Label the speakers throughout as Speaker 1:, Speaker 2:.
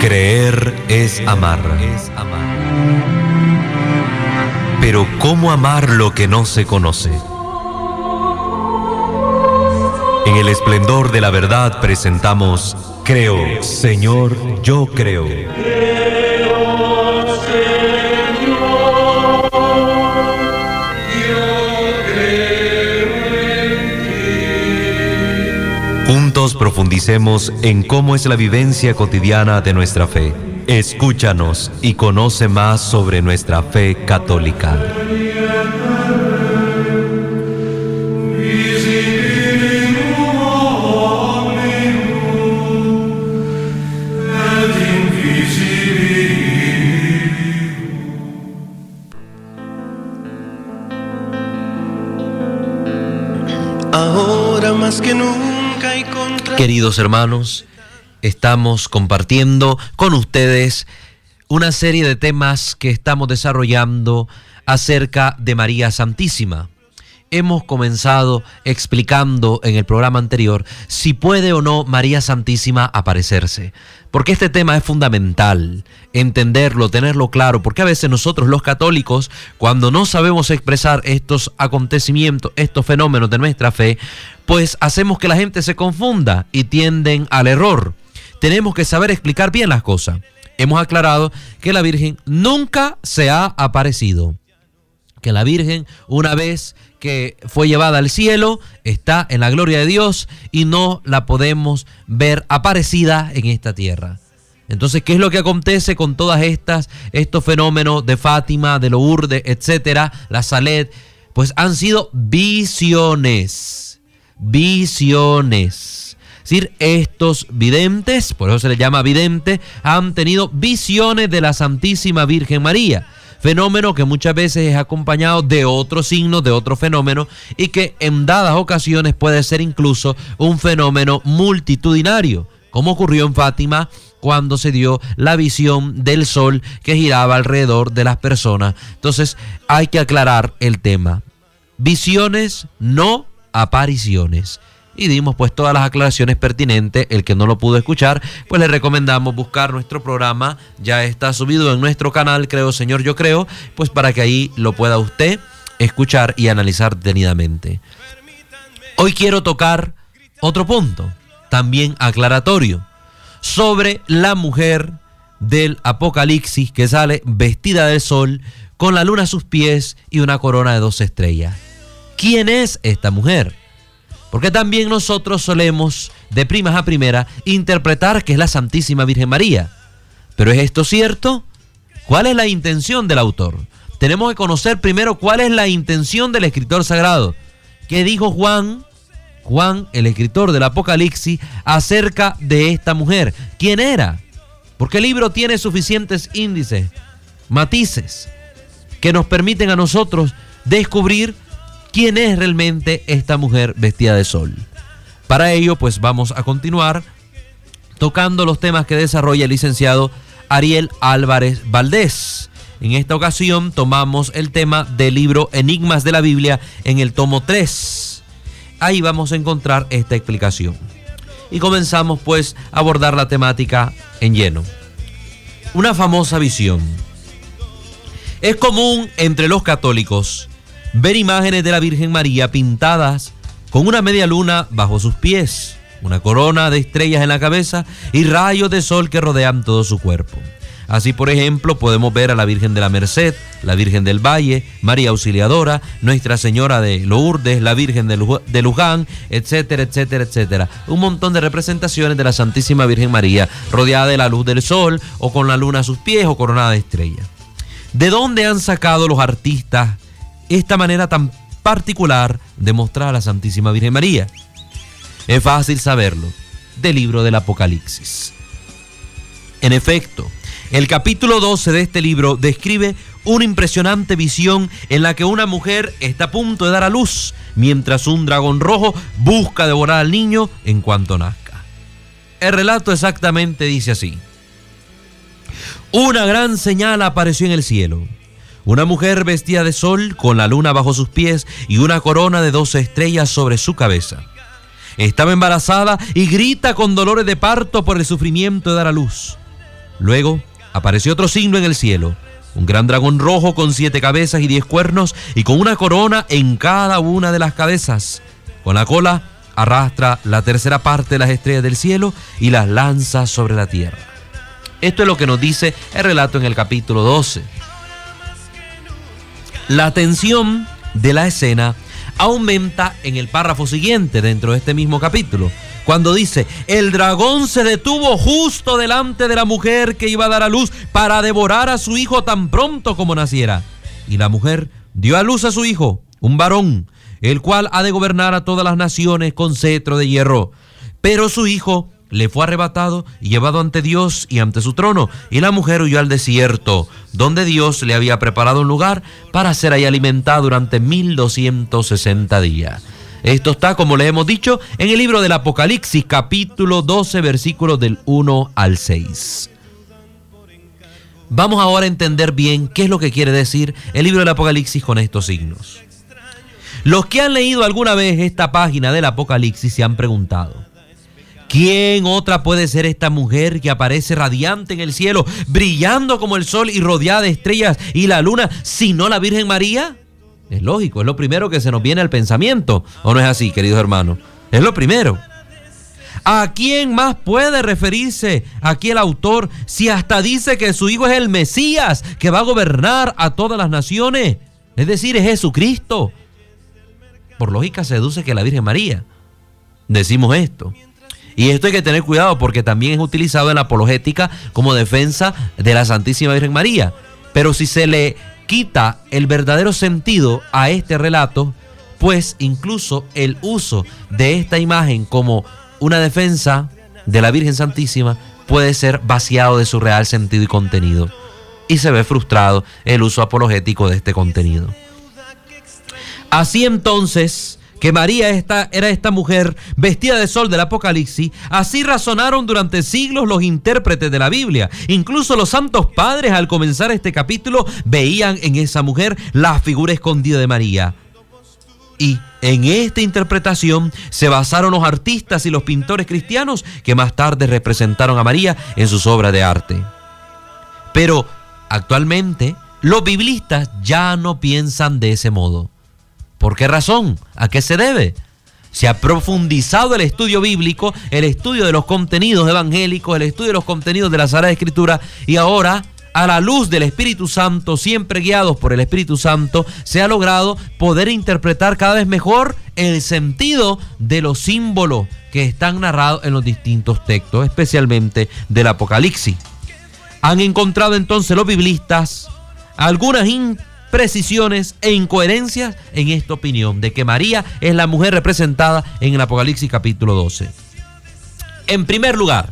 Speaker 1: Creer es amar. Pero ¿cómo amar lo que no se conoce? En el esplendor de la verdad presentamos Creo, Señor, yo creo. Profundicemos en cómo es la vivencia cotidiana de nuestra fe. Escúchanos y conoce más sobre nuestra fe católica.
Speaker 2: Ahora más que nunca.
Speaker 1: Queridos hermanos, estamos compartiendo con ustedes una serie de temas que estamos desarrollando acerca de María Santísima. Hemos comenzado explicando en el programa anterior si puede o no María Santísima aparecerse. Porque este tema es fundamental, entenderlo, tenerlo claro, porque a veces nosotros los católicos, cuando no sabemos expresar estos acontecimientos, estos fenómenos de nuestra fe, pues hacemos que la gente se confunda y tienden al error. Tenemos que saber explicar bien las cosas. Hemos aclarado que la Virgen nunca se ha aparecido. Que la Virgen, una vez que fue llevada al cielo, está en la gloria de Dios y no la podemos ver aparecida en esta tierra. Entonces, ¿qué es lo que acontece con todas estas, estos fenómenos de Fátima, de Lourdes, etcétera, la Salet? Pues han sido visiones, visiones. Es decir, estos videntes, por eso se les llama vidente, han tenido visiones de la Santísima Virgen María fenómeno que muchas veces es acompañado de otros signos, de otros fenómenos, y que en dadas ocasiones puede ser incluso un fenómeno multitudinario, como ocurrió en Fátima cuando se dio la visión del sol que giraba alrededor de las personas. Entonces hay que aclarar el tema. Visiones, no apariciones y dimos pues todas las aclaraciones pertinentes. El que no lo pudo escuchar, pues le recomendamos buscar nuestro programa. Ya está subido en nuestro canal, creo, Señor, yo creo, pues para que ahí lo pueda usted escuchar y analizar detenidamente. Hoy quiero tocar otro punto, también aclaratorio, sobre la mujer del Apocalipsis que sale vestida de sol, con la luna a sus pies y una corona de dos estrellas. ¿Quién es esta mujer? Porque también nosotros solemos, de primas a primera, interpretar que es la Santísima Virgen María. Pero ¿es esto cierto? ¿Cuál es la intención del autor? Tenemos que conocer primero cuál es la intención del escritor sagrado. ¿Qué dijo Juan, Juan, el escritor del Apocalipsis, acerca de esta mujer? ¿Quién era? Porque el libro tiene suficientes índices, matices, que nos permiten a nosotros descubrir quién es realmente esta mujer vestida de sol. Para ello, pues vamos a continuar tocando los temas que desarrolla el licenciado Ariel Álvarez Valdés. En esta ocasión tomamos el tema del libro Enigmas de la Biblia en el tomo 3. Ahí vamos a encontrar esta explicación. Y comenzamos pues a abordar la temática en lleno. Una famosa visión. Es común entre los católicos ver imágenes de la Virgen María pintadas con una media luna bajo sus pies, una corona de estrellas en la cabeza y rayos de sol que rodean todo su cuerpo. Así, por ejemplo, podemos ver a la Virgen de la Merced, la Virgen del Valle, María Auxiliadora, Nuestra Señora de Lourdes, la Virgen de Luján, etcétera, etcétera, etcétera. Un montón de representaciones de la Santísima Virgen María, rodeada de la luz del sol, o con la luna a sus pies, o coronada de estrellas. ¿De dónde han sacado los artistas esta manera tan particular de mostrar a la Santísima Virgen María? Es fácil saberlo del libro del Apocalipsis. En efecto, el capítulo 12 de este libro describe una impresionante visión en la que una mujer está a punto de dar a luz, mientras un dragón rojo busca devorar al niño en cuanto nazca. El relato exactamente dice así. Una gran señal apareció en el cielo Una mujer vestida de sol, con la luna bajo sus pies y una corona de doce estrellas sobre su cabeza. Estaba embarazada y grita con dolores de parto por el sufrimiento de dar a luz. Luego apareció otro signo en el cielo, un gran dragón rojo con siete cabezas y diez cuernos y con una corona en cada una de las cabezas. Con la cola arrastra la tercera parte de las estrellas del cielo y las lanza sobre la tierra. Esto es lo que nos dice el relato en el capítulo 12. La tensión de la escena aumenta en el párrafo siguiente dentro de este mismo capítulo, cuando dice, el dragón se detuvo justo delante de la mujer que iba a dar a luz para devorar a su hijo tan pronto como naciera. Y la mujer dio a luz a su hijo, un varón, el cual ha de gobernar a todas las naciones con cetro de hierro. Pero su hijo le fue arrebatado y llevado ante Dios y ante su trono, y la mujer huyó al desierto, donde Dios le había preparado un lugar para ser ahí alimentada durante 1260 días. Esto está, como le hemos dicho, en el libro del Apocalipsis, capítulo 12, versículos del 1 al 6. Vamos ahora a entender bien qué es lo que quiere decir el libro del Apocalipsis con estos signos. Los que han leído alguna vez esta página del Apocalipsis se han preguntado, ¿quién otra puede ser esta mujer que aparece radiante en el cielo, brillando como el sol y rodeada de estrellas y la luna, sino la Virgen María? Es lógico, es lo primero que se nos viene al pensamiento, ¿o no es así, queridos hermanos? Es lo primero. ¿A quién más puede referirse aquí el autor si hasta dice que su hijo es el Mesías que va a gobernar a todas las naciones? Es decir, es Jesucristo. Por lógica se deduce que la Virgen María. Decimos esto. Y esto hay que tener cuidado porque también es utilizado en la apologética como defensa de la Santísima Virgen María. Pero si se le quita el verdadero sentido a este relato, pues incluso el uso de esta imagen como una defensa de la Virgen Santísima puede ser vaciado de su real sentido y contenido. Y se ve frustrado el uso apologético de este contenido. Así entonces, que María esta, era esta mujer vestida de sol del Apocalipsis, así razonaron durante siglos los intérpretes de la Biblia. Incluso los santos padres al comenzar este capítulo veían en esa mujer la figura escondida de María. Y en esta interpretación se basaron los artistas y los pintores cristianos que más tarde representaron a María en sus obras de arte. Pero actualmente los biblistas ya no piensan de ese modo. ¿Por qué razón? ¿A qué se debe? Se ha profundizado el estudio bíblico, el estudio de los contenidos evangélicos, el estudio de los contenidos de la Sagrada Escritura y ahora a la luz del Espíritu Santo, siempre guiados por el Espíritu Santo, se ha logrado poder interpretar cada vez mejor el sentido de los símbolos que están narrados en los distintos textos, especialmente del Apocalipsis. Han encontrado entonces los biblistas algunas precisiones e incoherencias en esta opinión de que María es la mujer representada en el Apocalipsis capítulo 12. En primer lugar,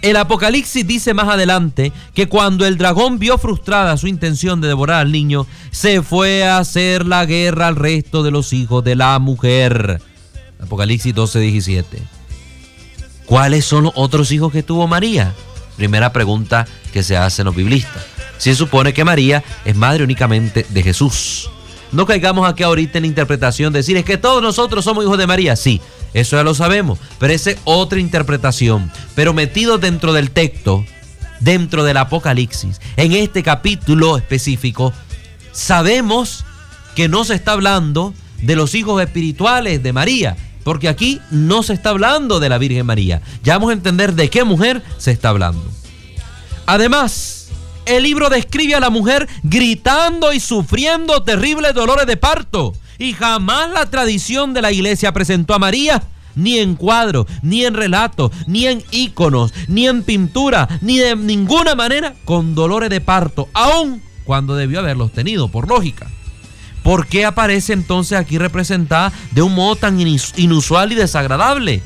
Speaker 1: el Apocalipsis dice más adelante que cuando el dragón vio frustrada su intención de devorar al niño, se fue a hacer la guerra al resto de los hijos de la mujer. Apocalipsis 12, 17. ¿Cuáles son los otros hijos que tuvo María? Primera pregunta que se hacen los biblistas se supone que María es madre únicamente de Jesús. No caigamos aquí ahorita en la interpretación de decir es que todos nosotros somos hijos de María. Sí, eso ya lo sabemos, pero esa es otra interpretación. Pero metido dentro del texto, dentro del Apocalipsis, en este capítulo específico, sabemos que no se está hablando de los hijos espirituales de María, porque aquí no se está hablando de la Virgen María. Ya vamos a entender de qué mujer se está hablando. Además, el libro describe a la mujer gritando y sufriendo terribles dolores de parto. Y jamás la tradición de la iglesia presentó a María ni en cuadros, ni en relatos, ni en íconos, ni en pintura, ni de ninguna manera con dolores de parto, aun cuando debió haberlos tenido, por lógica. ¿Por qué aparece entonces aquí representada de un modo tan inusual y desagradable?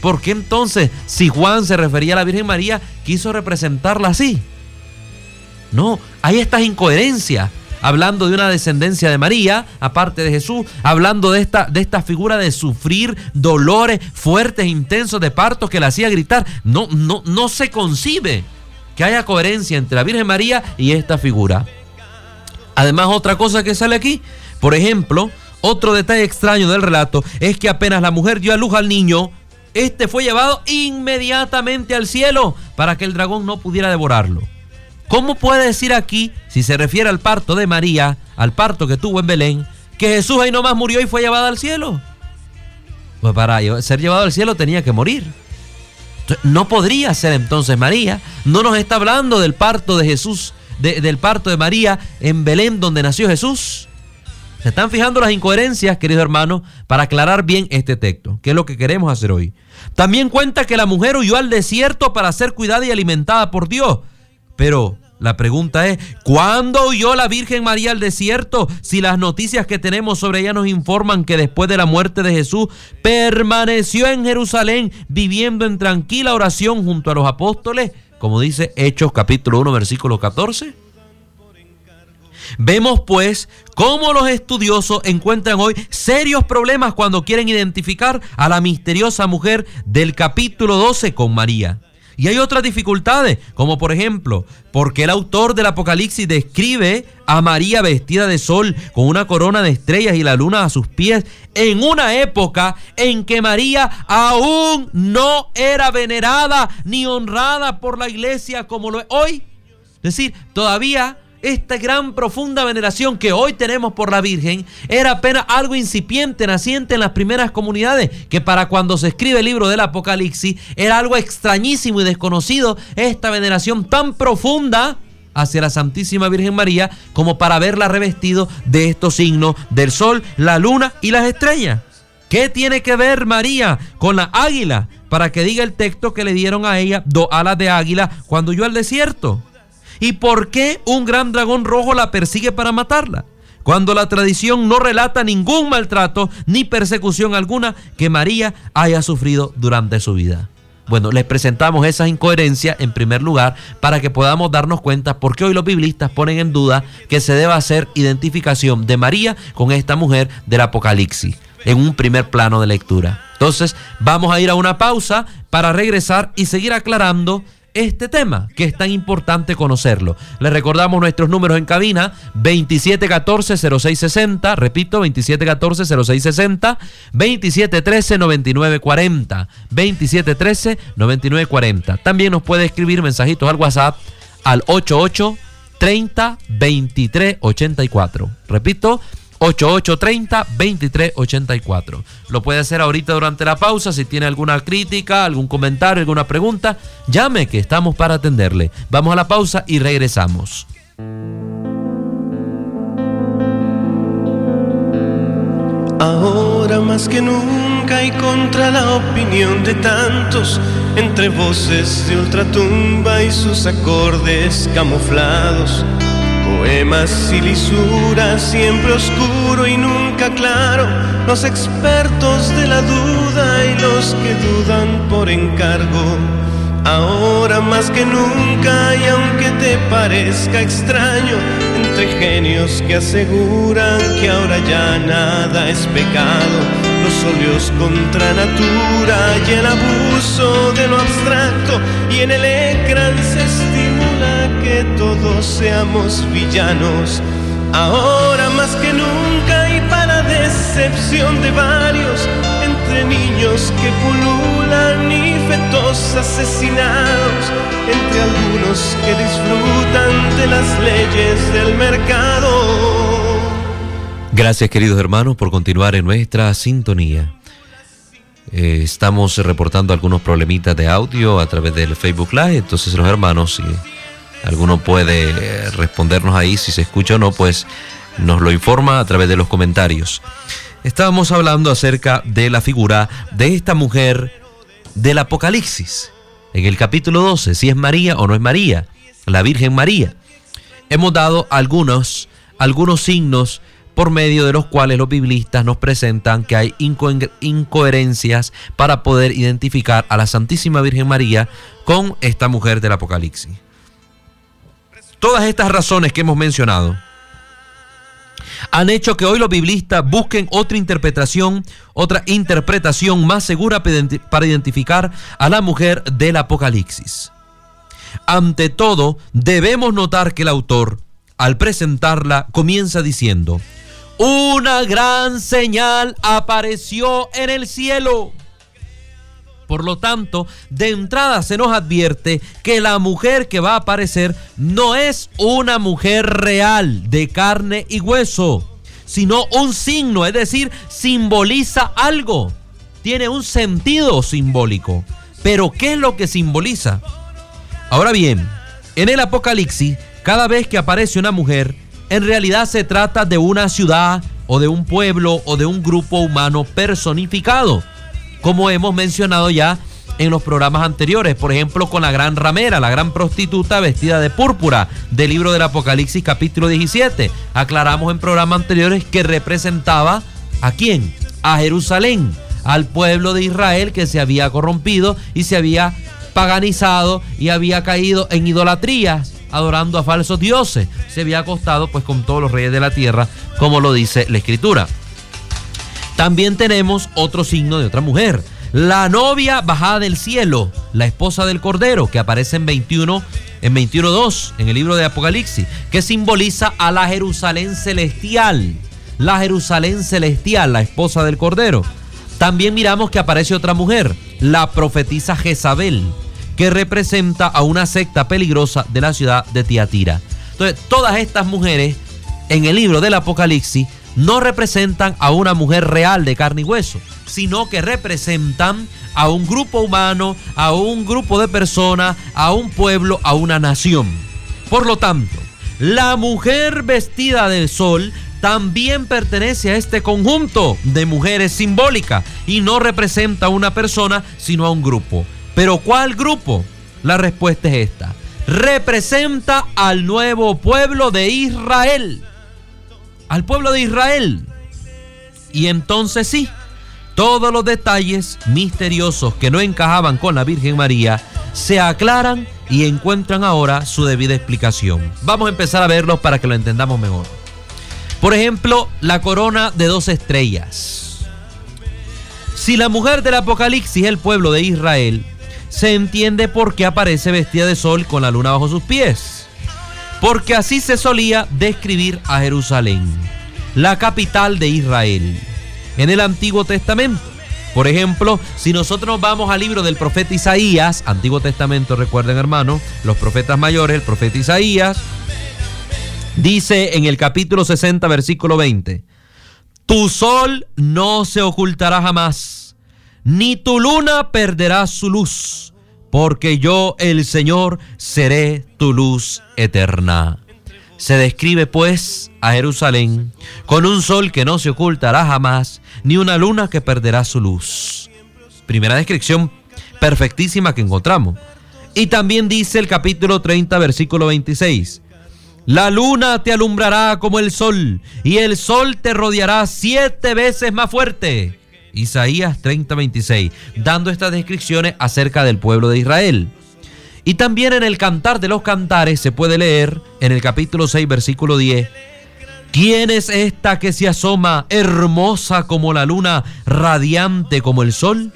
Speaker 1: ¿Por qué entonces, si Juan se refería a la Virgen María, quiso representarla así? No, hay estas incoherencias. Hablando de una descendencia de María, aparte de Jesús, hablando de esta, de figura de sufrir dolores fuertes, intensos de parto que la hacía gritar. No, no, no se concibe que haya coherencia entre la Virgen María y esta figura. Además, otra cosa que sale aquí, por ejemplo, otro detalle extraño del relato es que apenas la mujer dio a luz al niño, este fue llevado inmediatamente al cielo para que el dragón no pudiera devorarlo. ¿Cómo puede decir aquí, si se refiere al parto de María, al parto que tuvo en Belén, que Jesús ahí nomás murió y fue llevado al cielo? Pues para ser llevado al cielo tenía que morir. No podría ser entonces María. No nos está hablando del parto de Jesús, del parto de María en Belén donde nació Jesús. ¿Se están fijando las incoherencias, queridos hermanos, para aclarar bien este texto? ¿Qué es lo que queremos hacer hoy? También cuenta que la mujer huyó al desierto para ser cuidada y alimentada por Dios. Pero la pregunta es, ¿cuándo huyó la Virgen María al desierto? Si las noticias que tenemos sobre ella nos informan que después de la muerte de Jesús permaneció en Jerusalén viviendo en tranquila oración junto a los apóstoles, como dice Hechos capítulo 1 versículo 14. Vemos pues cómo los estudiosos encuentran hoy serios problemas cuando quieren identificar a la misteriosa mujer del capítulo 12 con María. Y hay otras dificultades, como por ejemplo, porque el autor del Apocalipsis describe a María vestida de sol con una corona de estrellas y la luna a sus pies en una época en que María aún no era venerada ni honrada por la iglesia como lo es hoy. Es decir, todavía esta gran profunda veneración que hoy tenemos por la Virgen era apenas algo incipiente, naciente en las primeras comunidades, que para cuando se escribe el libro del Apocalipsis era algo extrañísimo y desconocido, esta veneración tan profunda hacia la Santísima Virgen María como para verla revestido de estos signos del sol, la luna y las estrellas. ¿Qué tiene que ver María con la águila? Para que diga el texto que le dieron a ella dos alas de águila cuando huyó al desierto. ¿Y por qué un gran dragón rojo la persigue para matarla? Cuando la tradición no relata ningún maltrato ni persecución alguna que María haya sufrido durante su vida. Bueno, les presentamos esas incoherencias en primer lugar para que podamos darnos cuenta por qué hoy los biblistas ponen en duda que se deba hacer identificación de María con esta mujer del Apocalipsis en un primer plano de lectura. Entonces, vamos a ir a una pausa para regresar y seguir aclarando este tema, que es tan importante conocerlo. Les recordamos nuestros números en cabina, 2714-0660, repito, 2714-0660, 2713-9940, 2713-9940. También nos puede escribir mensajitos al WhatsApp al 88 30 23 84. Repito, 8830-2384. Lo puede hacer ahorita durante la pausa. Si tiene alguna crítica, algún comentario, alguna pregunta, llame que estamos para atenderle. Vamos a la pausa y regresamos.
Speaker 2: Ahora más que nunca y contra la opinión de tantos, entre voces de ultratumba y sus acordes camuflados Poemas y lisuras, siempre oscuro y nunca claro. Los expertos de la duda y los que dudan por encargo. Ahora más que nunca y aunque te parezca extraño, entre genios que aseguran que ahora ya nada es pecado, los óleos contra natura y el abuso de lo abstracto y en el ecran se estimula todos seamos villanos. Ahora más que nunca y para decepción de varios, entre niños que pululan y fetos asesinados, entre algunos que disfrutan de las leyes del mercado.
Speaker 1: Gracias queridos hermanos por continuar en nuestra sintonía. Eh, estamos reportando algunos problemitas de audio a través del Facebook Live, entonces los hermanos, si alguno puede eh, respondernos ahí, si se escucha o no, pues nos lo informa a través de los comentarios. Estábamos hablando acerca de la figura de esta mujer del Apocalipsis, en el capítulo 12, si es María o no es María, la Virgen María. Hemos dado algunos, algunos signos por medio de los cuales los biblistas nos presentan que hay incoherencias para poder identificar a la Santísima Virgen María con esta mujer del Apocalipsis. Todas estas razones que hemos mencionado han hecho que hoy los biblistas busquen otra interpretación, otra interpretación más segura para identificar a la mujer del Apocalipsis. Ante todo, debemos notar que el autor al presentarla, comienza diciendo, una gran señal apareció en el cielo. Por lo tanto, de entrada se nos advierte que la mujer que va a aparecer no es una mujer real de carne y hueso, sino un signo, es decir, simboliza algo, tiene un sentido simbólico. Pero ¿qué es lo que simboliza? Ahora bien, en el Apocalipsis, cada vez que aparece una mujer, en realidad se trata de una ciudad o de un pueblo o de un grupo humano personificado, como hemos mencionado ya en los programas anteriores, por ejemplo con la gran ramera, la gran prostituta vestida de púrpura del libro del Apocalipsis capítulo 17. Aclaramos en programas anteriores que representaba a quién? A Jerusalén, al pueblo de Israel que se había corrompido y se había paganizado y había caído en idolatrías adorando a falsos dioses. Se había acostado pues con todos los reyes de la tierra, como lo dice la escritura. También tenemos otro signo de otra mujer. La novia bajada del cielo, la esposa del Cordero, que aparece en 21, en 21.2, en el libro de Apocalipsis, que simboliza a la Jerusalén celestial. La Jerusalén celestial, la esposa del Cordero. También miramos que aparece otra mujer, la profetisa Jezabel, que representa a una secta peligrosa de la ciudad de Tiatira. Entonces, todas estas mujeres en el libro del Apocalipsis no representan a una mujer real de carne y hueso, sino que representan a un grupo humano, a un grupo de personas, a un pueblo, a una nación. Por lo tanto, la mujer vestida del sol también pertenece a este conjunto de mujeres simbólicas y no representa a una persona, sino a un grupo. Pero ¿cuál grupo? La respuesta es esta. Representa al nuevo pueblo de Israel. Al pueblo de Israel. Y entonces sí, todos los detalles misteriosos que no encajaban con la Virgen María se aclaran y encuentran ahora su debida explicación. Vamos a empezar a verlos para que lo entendamos mejor. Por ejemplo, la corona de dos estrellas. Si la mujer del Apocalipsis es el pueblo de Israel, se entiende por qué aparece vestida de sol con la luna bajo sus pies. Porque así se solía describir a Jerusalén, la capital de Israel, en el Antiguo Testamento. Por ejemplo, si nosotros nos vamos al libro del profeta Isaías, Antiguo Testamento, recuerden hermanos, los profetas mayores, el profeta Isaías, dice en el capítulo 60, versículo 20, Tu sol no se ocultará jamás ni tu luna perderá su luz, porque yo, el Señor, seré tu luz eterna. Se describe pues a Jerusalén con un sol que no se ocultará jamás, ni una luna que perderá su luz. Primera descripción perfectísima que encontramos. Y también dice el capítulo 30, versículo 26. La luna te alumbrará como el sol, y el sol te rodeará siete veces más fuerte. Isaías 30:26, dando estas descripciones acerca del pueblo de Israel. Y también en el Cantar de los Cantares se puede leer en el capítulo 6, versículo 10, ¿Quién es esta que se asoma hermosa como la luna, radiante como el sol?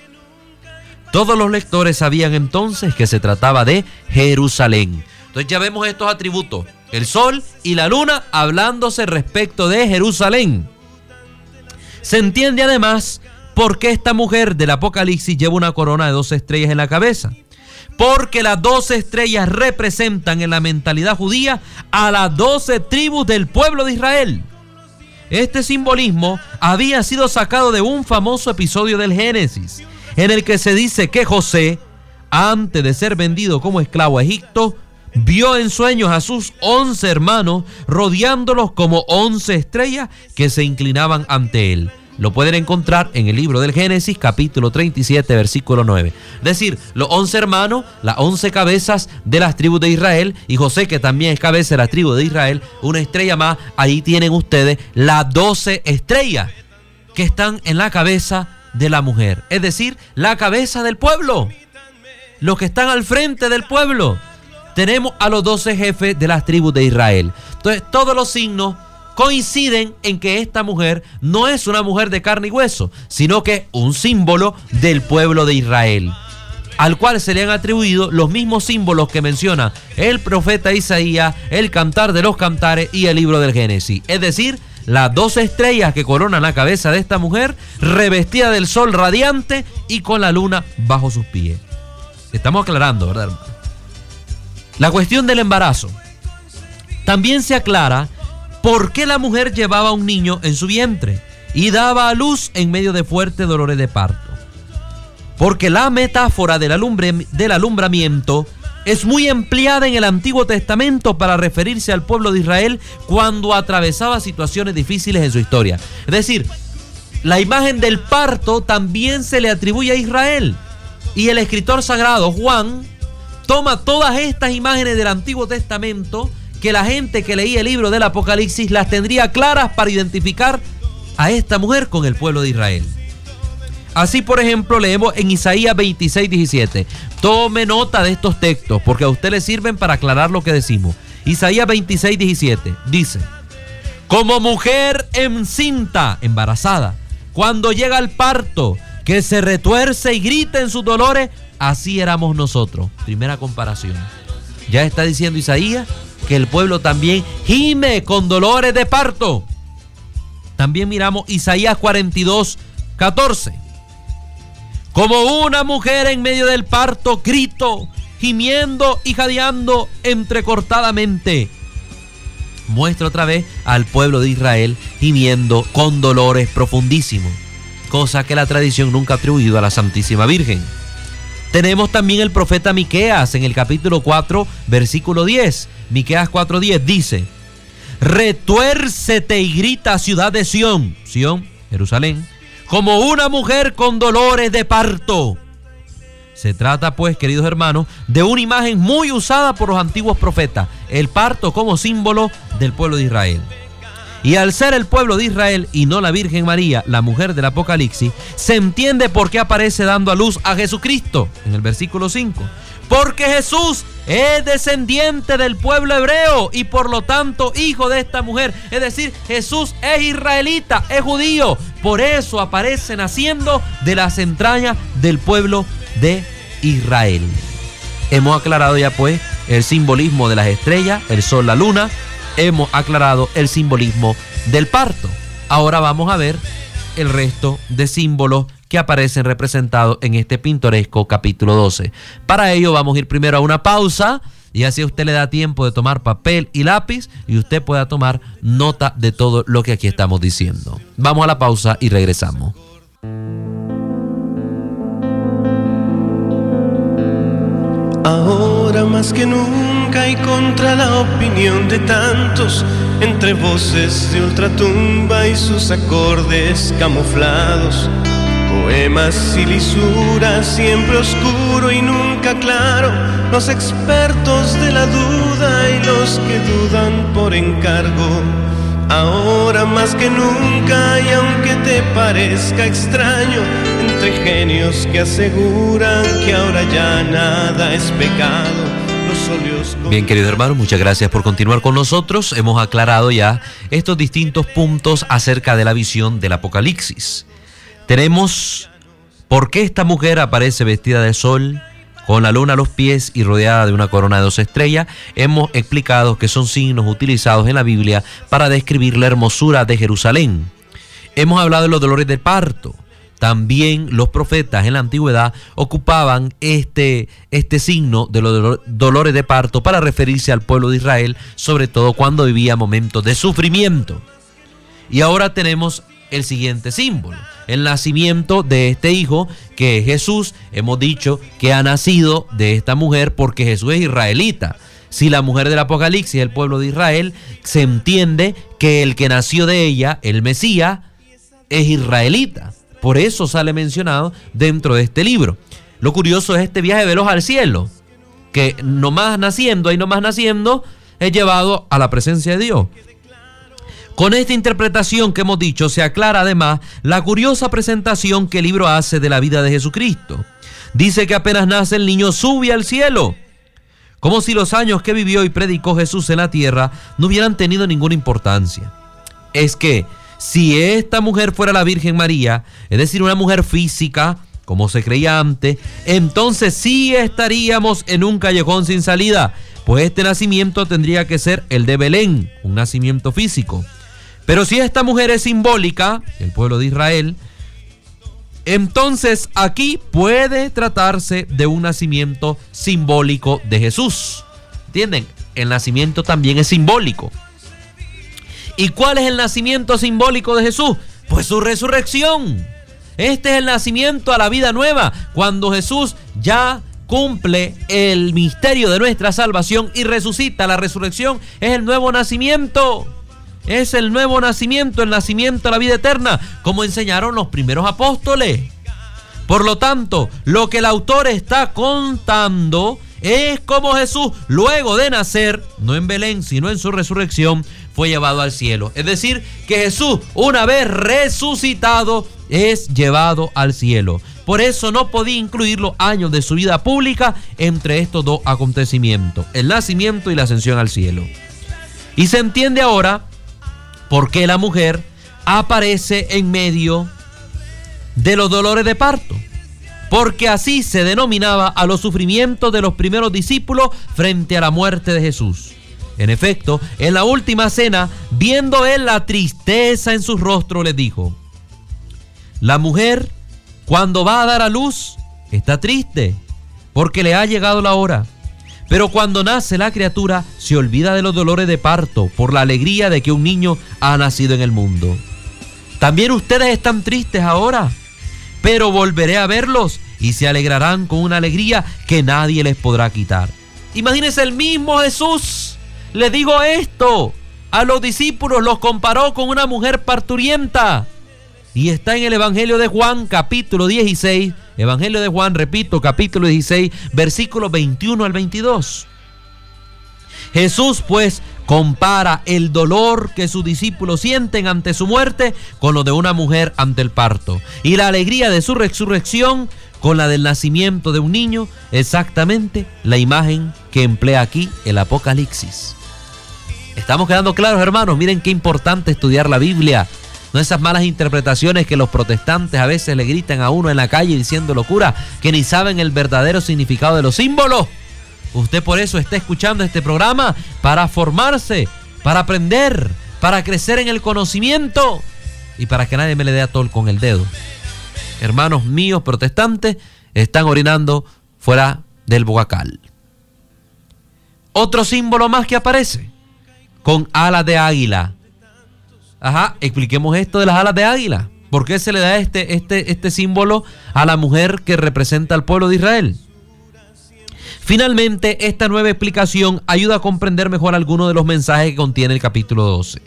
Speaker 1: Todos los lectores sabían entonces que se trataba de Jerusalén. Entonces ya vemos estos atributos, el sol y la luna hablándose respecto de Jerusalén. Se entiende además ¿Por qué esta mujer del Apocalipsis lleva una corona de dos estrellas en la cabeza? Porque las dos estrellas representan en la mentalidad judía a las doce tribus del pueblo de Israel. Este simbolismo había sido sacado de un famoso episodio del Génesis, en el que se dice que José, antes de ser vendido como esclavo a Egipto, vio en sueños a sus once hermanos rodeándolos como once estrellas que se inclinaban ante él lo pueden encontrar en el libro del Génesis, capítulo 37, versículo 9. Es decir, los once hermanos, las once cabezas de las tribus de Israel, y José, que también es cabeza de la tribu de Israel, una estrella más, ahí tienen ustedes las doce estrellas que están en la cabeza de la mujer. Es decir, la cabeza del pueblo. Los que están al frente del pueblo. Tenemos a los doce jefes de las tribus de Israel. Entonces, todos los signos coinciden en que esta mujer no es una mujer de carne y hueso, sino que un símbolo del pueblo de Israel. al cual se le han atribuido los mismos símbolos que menciona el profeta Isaías, el cantar de los cantares y el libro del Génesis. Es decir, las dos estrellas que coronan la cabeza de esta mujer, revestida del sol radiante y con la luna bajo sus pies. Estamos aclarando, ¿verdad, hermano? La cuestión del embarazo. También se aclara por qué la mujer llevaba un niño en su vientre y daba a luz en medio de fuertes dolores de parto. Porque la metáfora del, del alumbramiento es muy empleada en el Antiguo Testamento para referirse al pueblo de Israel cuando atravesaba situaciones difíciles en su historia. Es decir, la imagen del parto también se le atribuye a Israel. Y el escritor sagrado, Juan, toma todas estas imágenes del Antiguo Testamento que la gente que leía el libro del Apocalipsis las tendría claras para identificar a esta mujer con el pueblo de Israel. Así, por ejemplo, leemos en Isaías 26, 17. Tome nota de estos textos porque a usted le sirven para aclarar lo que decimos. Isaías 26, 17 dice, como mujer encinta, embarazada, cuando llega al parto, que se retuerce y grita en sus dolores, así éramos nosotros. Primera comparación. Ya está diciendo Isaías que el pueblo también gime con dolores de parto. También miramos Isaías 42, 14 como una mujer en medio del parto, grito, gimiendo y jadeando entrecortadamente. Muestra otra vez al pueblo de Israel gimiendo con dolores profundísimos, cosa que la tradición nunca ha atribuido a la Santísima Virgen. Tenemos también el profeta Miqueas en el capítulo 4, versículo 10. Miqueas 4:10 dice: Retuércete y grita ciudad de Sión, Sión, Jerusalén como una mujer con dolores de parto. Se trata pues, queridos hermanos, de una imagen muy usada por los antiguos profetas, el parto como símbolo del pueblo de Israel. Y al ser el pueblo de Israel y no la Virgen María, la mujer del Apocalipsis, se entiende por qué aparece dando a luz a Jesucristo en el versículo 5 porque Jesús es descendiente del pueblo hebreo y por lo tanto hijo de esta mujer. Es decir, Jesús es israelita, es judío. Por eso aparece naciendo de las entrañas del pueblo de Israel. Hemos aclarado ya pues el simbolismo de las estrellas, el sol, la luna. Hemos aclarado el simbolismo del parto. Ahora vamos a ver el resto de símbolos que aparecen representados en este pintoresco capítulo 12. Para ello vamos a ir primero a una pausa y así usted le da tiempo de tomar papel y lápiz y usted pueda tomar nota de todo lo que aquí estamos diciendo. Vamos a la pausa y regresamos.
Speaker 2: Ahora más que nunca y contra la opinión de tantos, entre voces de ultratumba y sus acordes camuflados Poemas y lisuras, siempre oscuro y nunca claro. Los expertos de la duda y los que dudan por encargo. Ahora más que nunca, y aunque te parezca extraño, entre genios que aseguran que ahora ya nada es pecado.
Speaker 1: Bien, querido hermano, muchas gracias por continuar con nosotros. Hemos aclarado ya estos distintos puntos acerca de la visión del Apocalipsis. Tenemos por qué esta mujer aparece vestida de sol, con la luna a los pies y rodeada de una corona de dos estrellas. Hemos explicado que son signos utilizados en la Biblia para describir la hermosura de Jerusalén. Hemos hablado de los dolores de parto. También los profetas en la antigüedad ocupaban este, este signo de los dolores de parto para referirse al pueblo de Israel, sobre todo cuando vivía momentos de sufrimiento. Y ahora tenemos el siguiente símbolo el nacimiento de este hijo que es Jesús. Hemos dicho que ha nacido de esta mujer porque Jesús es israelita. Si la mujer del Apocalipsis es el pueblo de Israel, se entiende que el que nació de ella, el Mesías, es israelita. Por eso sale mencionado dentro de este libro. Lo curioso es este viaje veloz al cielo, que nomás naciendo, y nomás naciendo, es llevado a la presencia de Dios. Con esta interpretación que hemos dicho se aclara además la curiosa presentación que el libro hace de la vida de Jesucristo. Dice que apenas nace el niño sube al cielo, como si los años que vivió y predicó Jesús en la tierra no hubieran tenido ninguna importancia. Es que si esta mujer fuera la Virgen María, es decir, una mujer física, como se creía antes, entonces sí estaríamos en un callejón sin salida, pues este nacimiento tendría que ser el de Belén, un nacimiento físico. Pero si esta mujer es simbólica, el pueblo de Israel, entonces aquí puede tratarse de un nacimiento simbólico de Jesús. ¿Entienden? El nacimiento también es simbólico. ¿Y cuál es el nacimiento simbólico de Jesús? Pues su resurrección. Este es el nacimiento a la vida nueva, cuando Jesús ya cumple el misterio de nuestra salvación y resucita. La resurrección es el nuevo nacimiento. Es el nuevo nacimiento, el nacimiento a la vida eterna, como enseñaron los primeros apóstoles. Por lo tanto, lo que el autor está contando es como Jesús, luego de nacer, no en Belén, sino en su resurrección, fue llevado al cielo. Es decir, que Jesús, una vez resucitado, es llevado al cielo. Por eso no podía incluir los años de su vida pública entre estos dos acontecimientos, el nacimiento y la ascensión al cielo. Y se entiende ahora por qué la mujer aparece en medio de los dolores de parto. Porque así se denominaba a los sufrimientos de los primeros discípulos frente a la muerte de Jesús. En efecto, en la última cena, viendo él la tristeza en su rostro, le dijo, la mujer cuando va a dar a luz está triste porque le ha llegado la hora. Pero cuando nace la criatura se olvida de los dolores de parto por la alegría de que un niño ha nacido en el mundo. También ustedes están tristes ahora, pero volveré a verlos y se alegrarán con una alegría que nadie les podrá quitar. Imagínense el mismo Jesús le digo esto. A los discípulos los comparó con una mujer parturienta. Y está en el Evangelio de Juan, capítulo 16. Evangelio de Juan, repito, capítulo 16, versículo 21 al 22. Jesús pues compara el dolor que sus discípulos sienten ante su muerte con lo de una mujer ante el parto y la alegría de su resurrección con la del nacimiento de un niño, exactamente la imagen que emplea aquí el Apocalipsis. Estamos quedando claros, hermanos. Miren qué importante estudiar la Biblia. No esas malas interpretaciones que los protestantes a veces le gritan a uno en la calle diciendo locura, que ni saben el verdadero significado de los símbolos. Usted por eso está escuchando este programa para formarse, para aprender, para crecer en el conocimiento y para que nadie me le dé a tol con el dedo. Hermanos míos protestantes están orinando fuera del bocacal. Otro símbolo más que aparece con alas de águila. Ajá, expliquemos esto de las alas de águila. ¿Por qué se le da este, este, este símbolo a la mujer que representa al pueblo de Israel? Finalmente, esta nueva explicación ayuda a comprender mejor algunos de los mensajes que contiene el capítulo 12.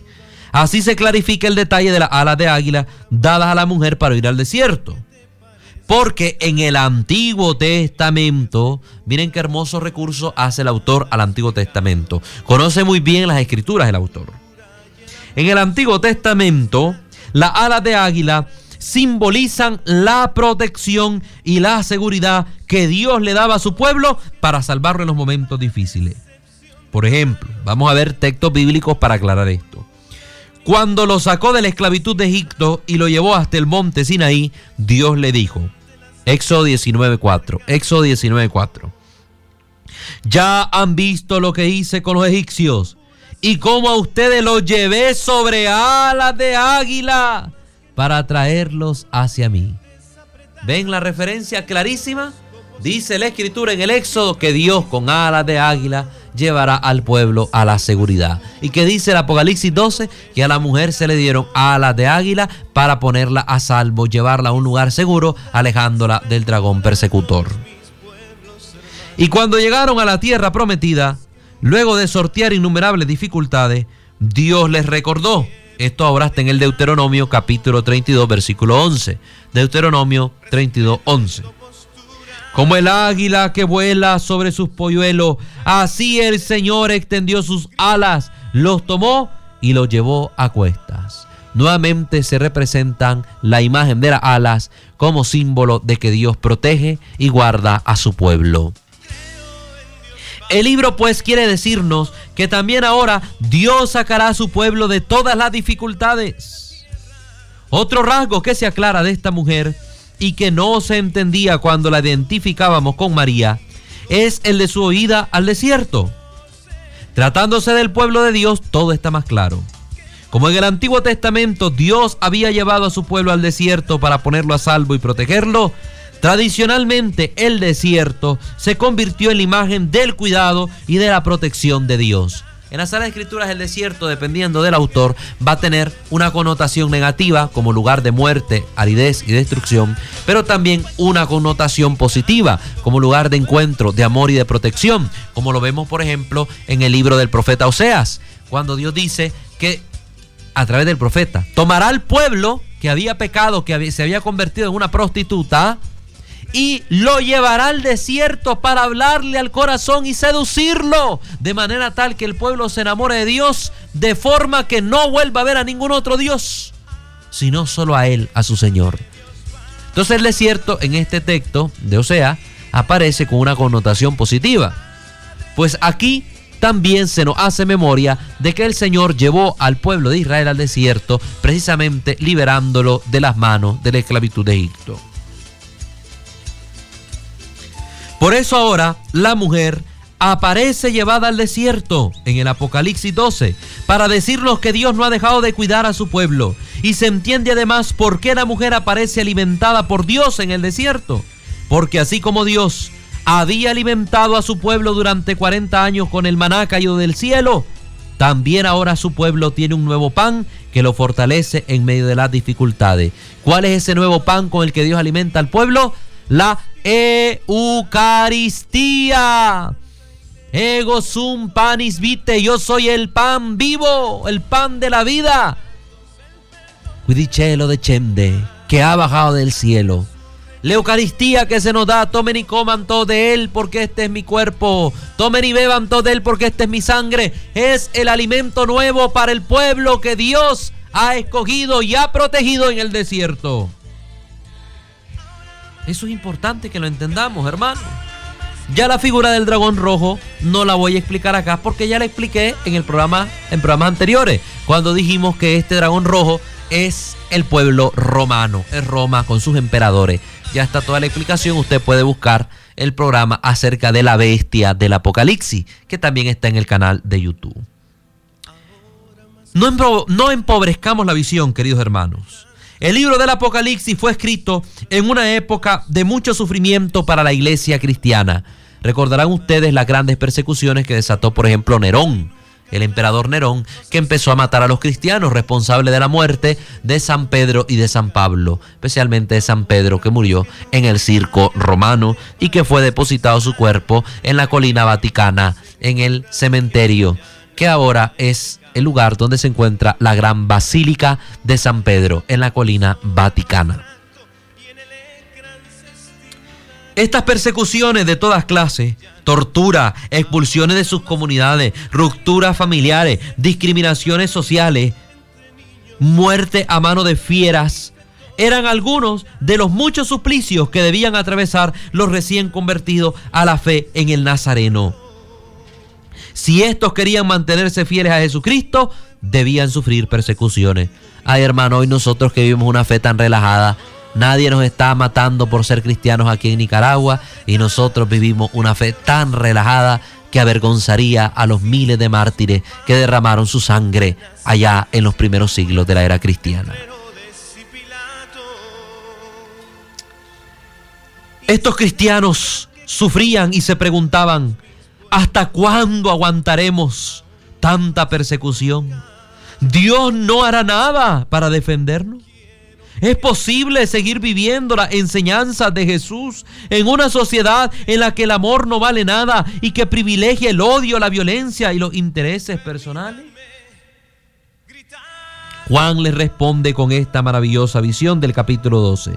Speaker 1: Así se clarifica el detalle de las alas de águila dadas a la mujer para ir al desierto. Porque en el Antiguo Testamento, miren qué hermoso recurso hace el autor al Antiguo Testamento. Conoce muy bien las escrituras el autor. En el Antiguo Testamento, las alas de águila simbolizan la protección y la seguridad que Dios le daba a su pueblo para salvarlo en los momentos difíciles. Por ejemplo, vamos a ver textos bíblicos para aclarar esto. Cuando lo sacó de la esclavitud de Egipto y lo llevó hasta el monte Sinaí, Dios le dijo, Éxodo 19.4. Éxodo 19.4. Ya han visto lo que hice con los egipcios y cómo a ustedes los llevé sobre alas de águila para traerlos hacia mí. ¿Ven la referencia clarísima? Dice la escritura en el Éxodo que Dios con alas de águila llevará al pueblo a la seguridad. Y que dice el Apocalipsis 12 que a la mujer se le dieron alas de águila para ponerla a salvo, llevarla a un lugar seguro, alejándola del dragón persecutor. Y cuando llegaron a la tierra prometida, luego de sortear innumerables dificultades, Dios les recordó. Esto ahora está en el Deuteronomio capítulo 32, versículo 11. Deuteronomio 32, 11. Como el águila que vuela sobre sus polluelos, así el Señor extendió sus alas, los tomó y los llevó a cuestas. Nuevamente se representan la imagen de las alas como símbolo de que Dios protege y guarda a su pueblo. El libro pues quiere decirnos que también ahora Dios sacará a su pueblo de todas las dificultades. Otro rasgo que se aclara de esta mujer y que no se entendía cuando la identificábamos con María es el de su oída al desierto. Tratándose del pueblo de Dios, todo está más claro. Como en el Antiguo Testamento Dios había llevado a su pueblo al desierto para ponerlo a salvo y protegerlo, tradicionalmente el desierto se convirtió en la imagen del cuidado y de la protección de Dios. En las Sagradas Escrituras el desierto, dependiendo del autor, va a tener una connotación negativa como lugar de muerte, aridez y destrucción, pero también una connotación positiva como lugar de encuentro, de amor y de protección, como lo vemos por ejemplo en el libro del profeta Oseas, cuando Dios dice que a través del profeta tomará al pueblo que había pecado, que se había convertido en una prostituta, y lo llevará al desierto para hablarle al corazón y seducirlo, de manera tal que el pueblo se enamore de Dios, de forma que no vuelva a ver a ningún otro Dios, sino solo a Él, a su Señor. Entonces el desierto en este texto de Osea aparece con una connotación positiva. Pues aquí también se nos hace memoria de que el Señor llevó al pueblo de Israel al desierto precisamente liberándolo de las manos de la esclavitud de Egipto. Por eso ahora la mujer aparece llevada al desierto en el Apocalipsis 12 para decirnos que Dios no ha dejado de cuidar a su pueblo. Y se entiende además por qué la mujer aparece alimentada por Dios en el desierto. Porque así como Dios había alimentado a su pueblo durante 40 años con el maná caído del cielo, también ahora su pueblo tiene un nuevo pan que lo fortalece en medio de las dificultades. ¿Cuál es ese nuevo pan con el que Dios alimenta al pueblo? La Eucaristía. Ego sum panis vite, yo soy el pan vivo, el pan de la vida. Cuidicelo de Chende, que ha bajado del cielo. La Eucaristía que se nos da, tomen y coman todo de él porque este es mi cuerpo. Tomen y beban todo de él porque este es mi sangre. Es el alimento nuevo para el pueblo que Dios ha escogido y ha protegido en el desierto. Eso es importante que lo entendamos, hermano. Ya la figura del dragón rojo no la voy a explicar acá porque ya la expliqué en el programa en programas anteriores, cuando dijimos que este dragón rojo es el pueblo romano, es Roma con sus emperadores. Ya está toda la explicación, usted puede buscar el programa acerca de la bestia del Apocalipsis, que también está en el canal de YouTube. No, empobrezcamos la visión, queridos hermanos. El libro del Apocalipsis fue escrito en una época de mucho sufrimiento para la iglesia cristiana. Recordarán ustedes las grandes persecuciones que desató, por ejemplo, Nerón, el emperador Nerón, que empezó a matar a los cristianos, responsable de la muerte de San Pedro y de San Pablo, especialmente de San Pedro, que murió en el circo romano y que fue depositado su cuerpo en la colina vaticana, en el cementerio, que ahora es el lugar donde se encuentra la gran Basílica de San Pedro en la colina vaticana. Estas persecuciones de todas clases, tortura, expulsiones de sus comunidades, rupturas familiares, discriminaciones sociales, muerte a mano de fieras, eran algunos de los muchos suplicios que debían atravesar los recién convertidos a la fe en el Nazareno. Si estos querían mantenerse fieles a Jesucristo, debían sufrir persecuciones. Ay, hermano, hoy nosotros que vivimos una fe tan relajada, nadie nos está matando por ser cristianos aquí en Nicaragua y nosotros vivimos una fe tan relajada que avergonzaría a los miles de mártires que derramaron su sangre allá en los primeros siglos de la era cristiana. Estos cristianos sufrían y se preguntaban, ¿Hasta cuándo aguantaremos tanta persecución? Dios no hará nada para defendernos. ¿Es posible seguir viviendo la enseñanza de Jesús en una sociedad en la que el amor no vale nada y que privilegia el odio, la violencia y los intereses personales? Juan le responde con esta maravillosa visión del capítulo 12.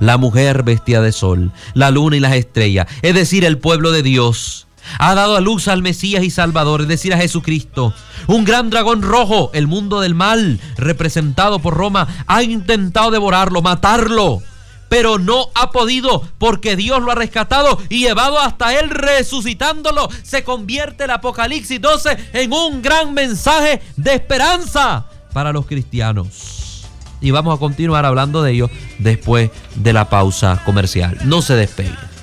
Speaker 1: La mujer vestida de sol, la luna y las estrellas, es decir, el pueblo de Dios, ha dado a luz al Mesías y Salvador, es decir, a Jesucristo. Un gran dragón rojo, el mundo del mal, representado por Roma, ha intentado devorarlo, matarlo. Pero no ha podido porque Dios lo ha rescatado y llevado hasta él resucitándolo. Se convierte el Apocalipsis 12 en un gran mensaje de esperanza para los cristianos. y vamos a continuar hablando de ello después de la pausa comercial. No se despegue.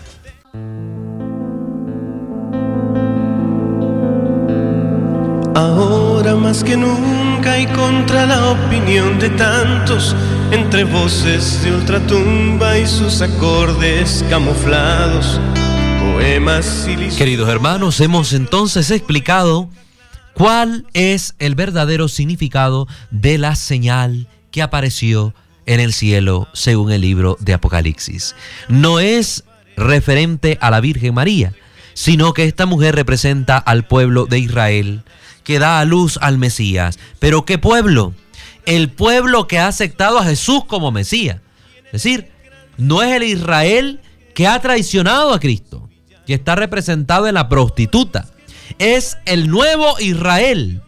Speaker 2: Ahora más que nunca y contra la opinión de tantos, entre voces de ultratumba y sus acordes camuflados, poemas y
Speaker 1: Queridos hermanos, hemos entonces explicado cuál es el verdadero significado de la señal que apareció en el cielo según el libro de Apocalipsis. No es referente a la Virgen María, sino que esta mujer representa al pueblo de Israel que da a luz al Mesías. Pero ¿qué pueblo? El pueblo que ha aceptado a Jesús como Mesías. Es decir, no es el Israel que ha traicionado a Cristo, que está representado en la prostituta. Es el nuevo Israel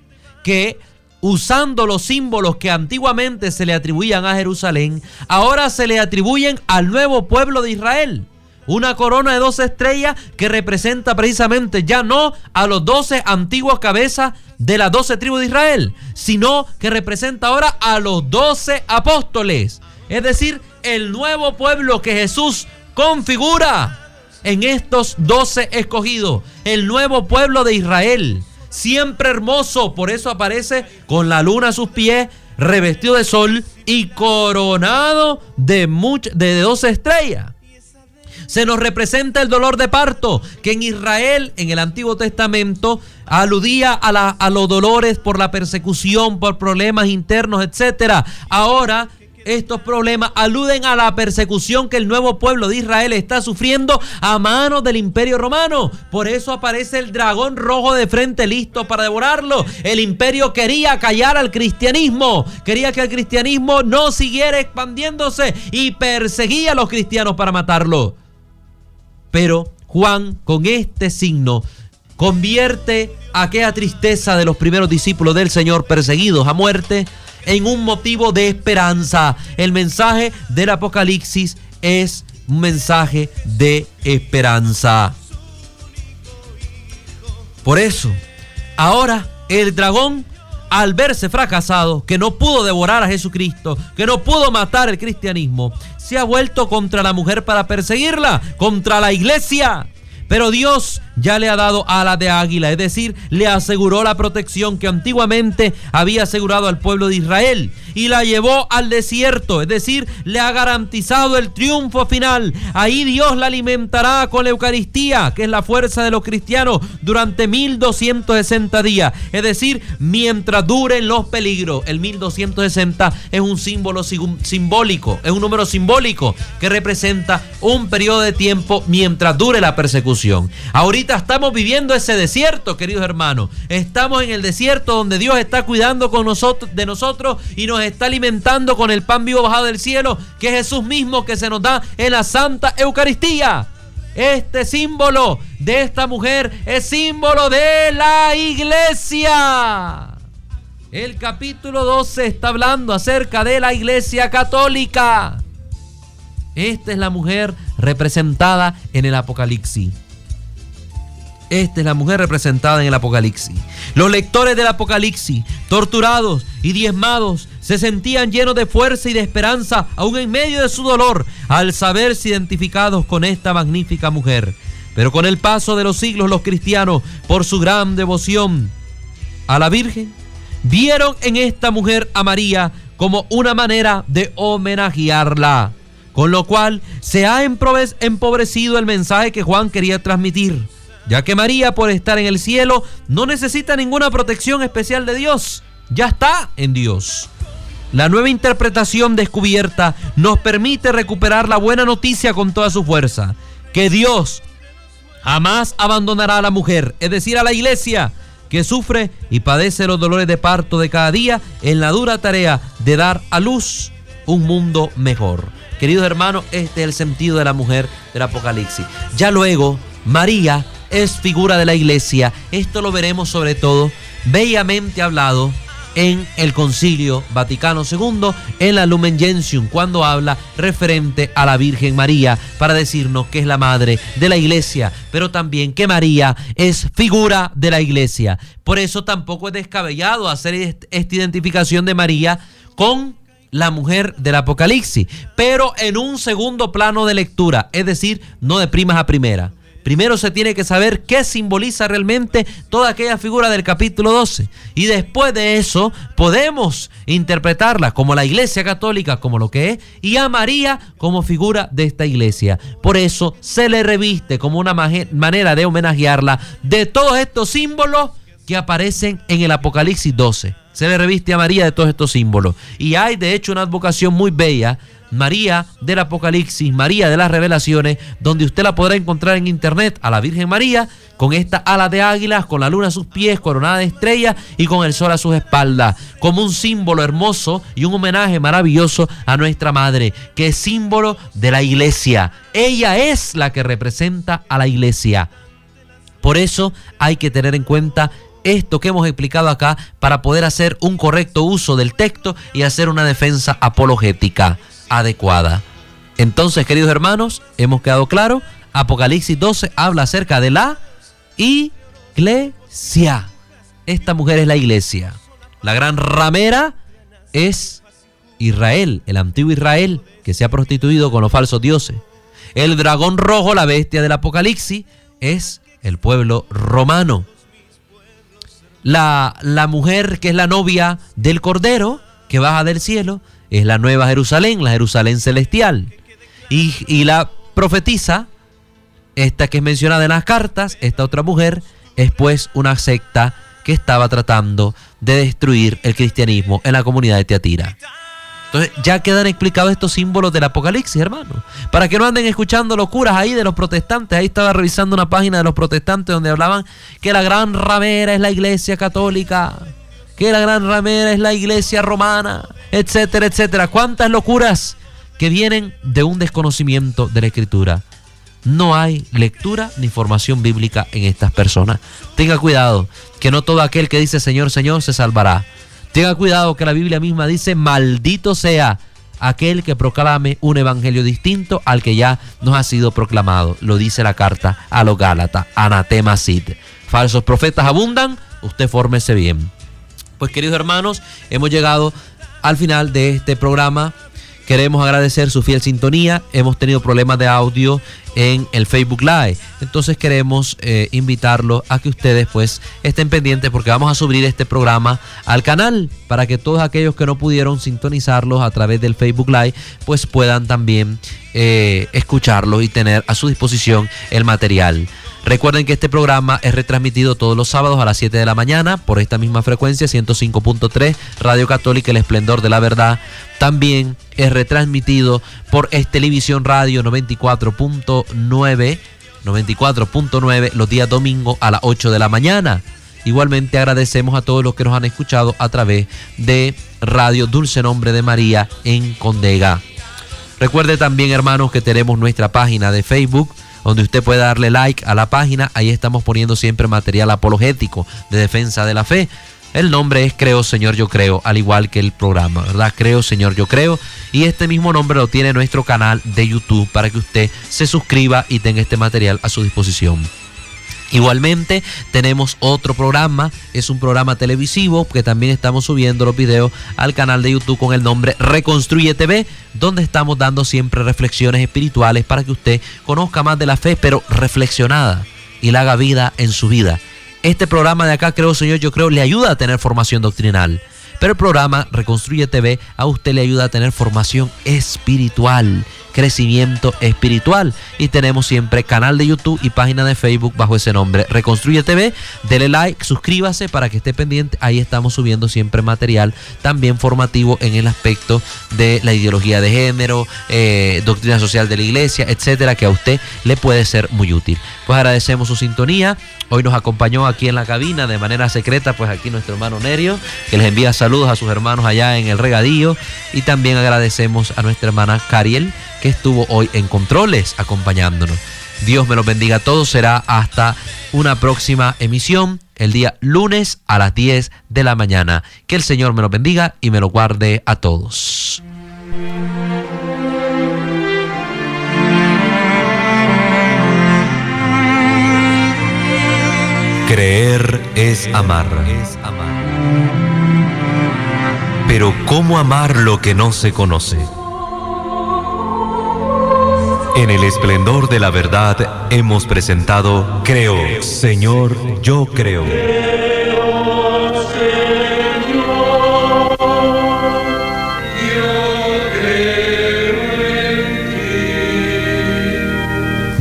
Speaker 1: que usando los símbolos que antiguamente se le atribuían a Jerusalén, ahora se le atribuyen al nuevo pueblo de Israel. Una corona de dos estrellas que representa precisamente ya no a los doce antiguos cabezas de las doce tribus de Israel, sino que representa ahora a los doce apóstoles. Es decir, el nuevo pueblo que Jesús configura en estos doce escogidos. El nuevo pueblo de Israel. Siempre hermoso, por eso aparece con la luna a sus pies, revestido de sol y coronado de, de doce estrellas se nos representa el dolor de parto, que en Israel, en el Antiguo Testamento, aludía a, los dolores por la persecución, por problemas internos, etc. Ahora estos problemas aluden a la persecución que el nuevo pueblo de Israel está sufriendo a manos del imperio romano. Por eso aparece el dragón rojo de frente listo para devorarlo. El imperio quería callar al cristianismo, quería que el cristianismo no siguiera expandiéndose y perseguía a los cristianos para matarlo. Pero Juan con este signo convierte aquella tristeza de los primeros discípulos del Señor perseguidos a muerte en un motivo de esperanza. El mensaje del Apocalipsis es un mensaje de esperanza. Por eso, ahora el dragón, al verse fracasado, que no pudo devorar a Jesucristo, que no pudo matar el cristianismo, se ha vuelto contra la mujer para perseguirla, contra la iglesia. Pero Dios ya le ha dado ala de águila, es decir, le aseguró la protección que antiguamente había asegurado al pueblo de Israel y la llevó al desierto, es decir, le ha garantizado el triunfo final. Ahí Dios la alimentará con la Eucaristía, que es la fuerza de los cristianos, durante 1260 días, es decir, mientras duren los peligros. El 1260 es un símbolo simbólico, es un número simbólico que representa un periodo de tiempo mientras dure la persecución. Ahorita estamos viviendo ese desierto, queridos hermanos. Estamos en el desierto donde Dios está cuidando con nosotros, de nosotros y nos está alimentando con el pan vivo bajado del cielo, que es Jesús mismo que se nos da en la Santa Eucaristía. Este símbolo de esta mujer es símbolo de la iglesia. El capítulo 12 está hablando acerca de la iglesia católica. Esta es la mujer representada en el Apocalipsis. Esta es la mujer representada en el Apocalipsis. Los lectores del Apocalipsis, torturados y diezmados, se sentían llenos de fuerza y de esperanza, aún en medio de su dolor, al saberse identificados con esta magnífica mujer. Pero con el paso de los siglos, los cristianos, por su gran devoción a la Virgen, vieron en esta mujer a María como una manera de homenajearla. Con lo cual se ha empobrecido el mensaje que Juan quería transmitir ya que María por estar en el cielo no necesita ninguna protección especial de Dios, ya está en Dios. La nueva interpretación descubierta nos permite recuperar la buena noticia con toda su fuerza, que Dios jamás abandonará a la mujer, es decir, a la iglesia, que sufre y padece los dolores de parto de cada día en la dura tarea de dar a luz un mundo mejor. Queridos hermanos, este es el sentido de la mujer del Apocalipsis. Ya luego, María es figura de la iglesia. Esto lo veremos sobre todo bellamente hablado en el Concilio Vaticano II, en la Lumen Gentium, cuando habla referente a la Virgen María, para decirnos que es la madre de la iglesia, pero también que María es figura de la iglesia. Por eso tampoco es descabellado hacer esta identificación de María con la mujer del Apocalipsis, pero en un segundo plano de lectura, es decir, no de primas a primera. Primero se tiene que saber qué simboliza realmente toda aquella figura del capítulo 12. Y después de eso podemos interpretarla como la iglesia católica, como lo que es, y a María como figura de esta iglesia. Por eso se le reviste como una manera de homenajearla de todos estos símbolos que aparecen en el Apocalipsis 12. Se le reviste a María de todos estos símbolos. Y hay de hecho una advocación muy bella María del Apocalipsis, María de las Revelaciones, donde usted la podrá encontrar en internet a la Virgen María con esta ala de águilas, con la luna a sus pies, coronada de estrellas y con el sol a sus espaldas, como un símbolo hermoso y un homenaje maravilloso a nuestra Madre, que es símbolo de la iglesia. Ella es la que representa a la iglesia. Por eso hay que tener en cuenta esto que hemos explicado acá para poder hacer un correcto uso del texto y hacer una defensa apologética adecuada. Entonces, queridos hermanos, hemos quedado claro, Apocalipsis 12 habla acerca de la iglesia. Esta mujer es la iglesia. La gran ramera es Israel, el antiguo Israel, que se ha prostituido con los falsos dioses. El dragón rojo, la bestia del Apocalipsis, es el pueblo romano. La, la mujer que es la novia del Cordero, que baja del cielo, es la nueva Jerusalén, la Jerusalén celestial. Y, la profetiza, esta que es mencionada en las cartas, esta otra mujer, es pues una secta que estaba tratando de destruir el cristianismo en la comunidad de Teatira. Entonces ya quedan explicados estos símbolos del Apocalipsis, hermano. Para que no anden escuchando locuras ahí de los protestantes. Ahí estaba revisando una página de los protestantes donde hablaban que la gran ramera es la iglesia católica que la gran ramera es la iglesia romana, etcétera, etcétera. ¿Cuántas locuras que vienen de un desconocimiento de la escritura? No hay lectura ni formación bíblica en estas personas. Tenga cuidado, que no todo aquel que dice Señor, Señor se salvará. Tenga cuidado que la Biblia misma dice, maldito sea aquel que proclame un evangelio distinto al que ya nos ha sido proclamado. Lo dice la carta a los Gálatas, anatema sit. Falsos profetas abundan, usted fórmese bien. Pues queridos hermanos, hemos llegado al final de este programa. Queremos agradecer su fiel sintonía. Hemos tenido problemas de audio en el Facebook Live. Entonces queremos eh, invitarlos a que ustedes pues estén pendientes porque vamos a subir este programa al canal para que todos aquellos que no pudieron sintonizarlos a través del Facebook Live pues puedan también eh, escucharlo y tener a su disposición el material. Recuerden que este programa es retransmitido todos los sábados a las 7 de la mañana por esta misma frecuencia, 105.3, Radio Católica El Esplendor de la Verdad. También es retransmitido por Televisión Radio 94.9, 94.9 los días domingos a las 8 de la mañana. Igualmente agradecemos a todos los que nos han escuchado a través de Radio Dulce Nombre de María en Condega. Recuerde también, hermanos, que tenemos nuestra página de Facebook donde usted puede darle like a la página. Ahí estamos poniendo siempre material apologético de defensa de la fe. El nombre es Creo Señor Yo Creo, al igual que el programa, ¿verdad? Creo Señor Yo Creo. Y este mismo nombre lo tiene nuestro canal de YouTube para que usted se suscriba y tenga este material a su disposición. Igualmente tenemos otro programa, es un programa televisivo que también estamos subiendo los videos al canal de YouTube con el nombre Reconstruye TV, donde estamos dando siempre reflexiones espirituales para que usted conozca más de la fe, pero reflexionada y la haga vida en su vida. Este programa de acá, creo Señor, yo creo, le ayuda a tener formación doctrinal. Pero el programa Reconstruye TV a usted le ayuda a tener formación espiritual crecimiento espiritual. Y tenemos siempre canal de YouTube y página de Facebook bajo ese nombre, Reconstruye TV. Dele like, suscríbase para que esté pendiente. Ahí estamos subiendo siempre material también formativo en el aspecto de la ideología de género, eh, doctrina social de la iglesia, etcétera, que a usted le puede ser muy útil. Pues agradecemos su sintonía. Hoy nos acompañó aquí en la cabina de manera secreta, pues aquí nuestro hermano Nerio, que les envía saludos a sus hermanos allá en el regadío. Y también agradecemos a nuestra hermana Cariel, que estuvo hoy en controles acompañándonos. Dios me los bendiga a todos. Será hasta una próxima emisión el día lunes a las 10 de la mañana. Que el Señor me los bendiga y me lo guarde a todos. Creer es amar. Pero ¿cómo amar lo que no se conoce? En el esplendor de la verdad hemos presentado Creo, Señor, yo creo.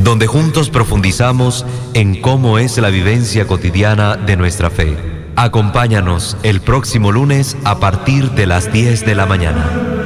Speaker 1: donde juntos profundizamos en cómo es la vivencia cotidiana de nuestra fe. Acompáñanos el próximo lunes a partir de las 10 de la mañana.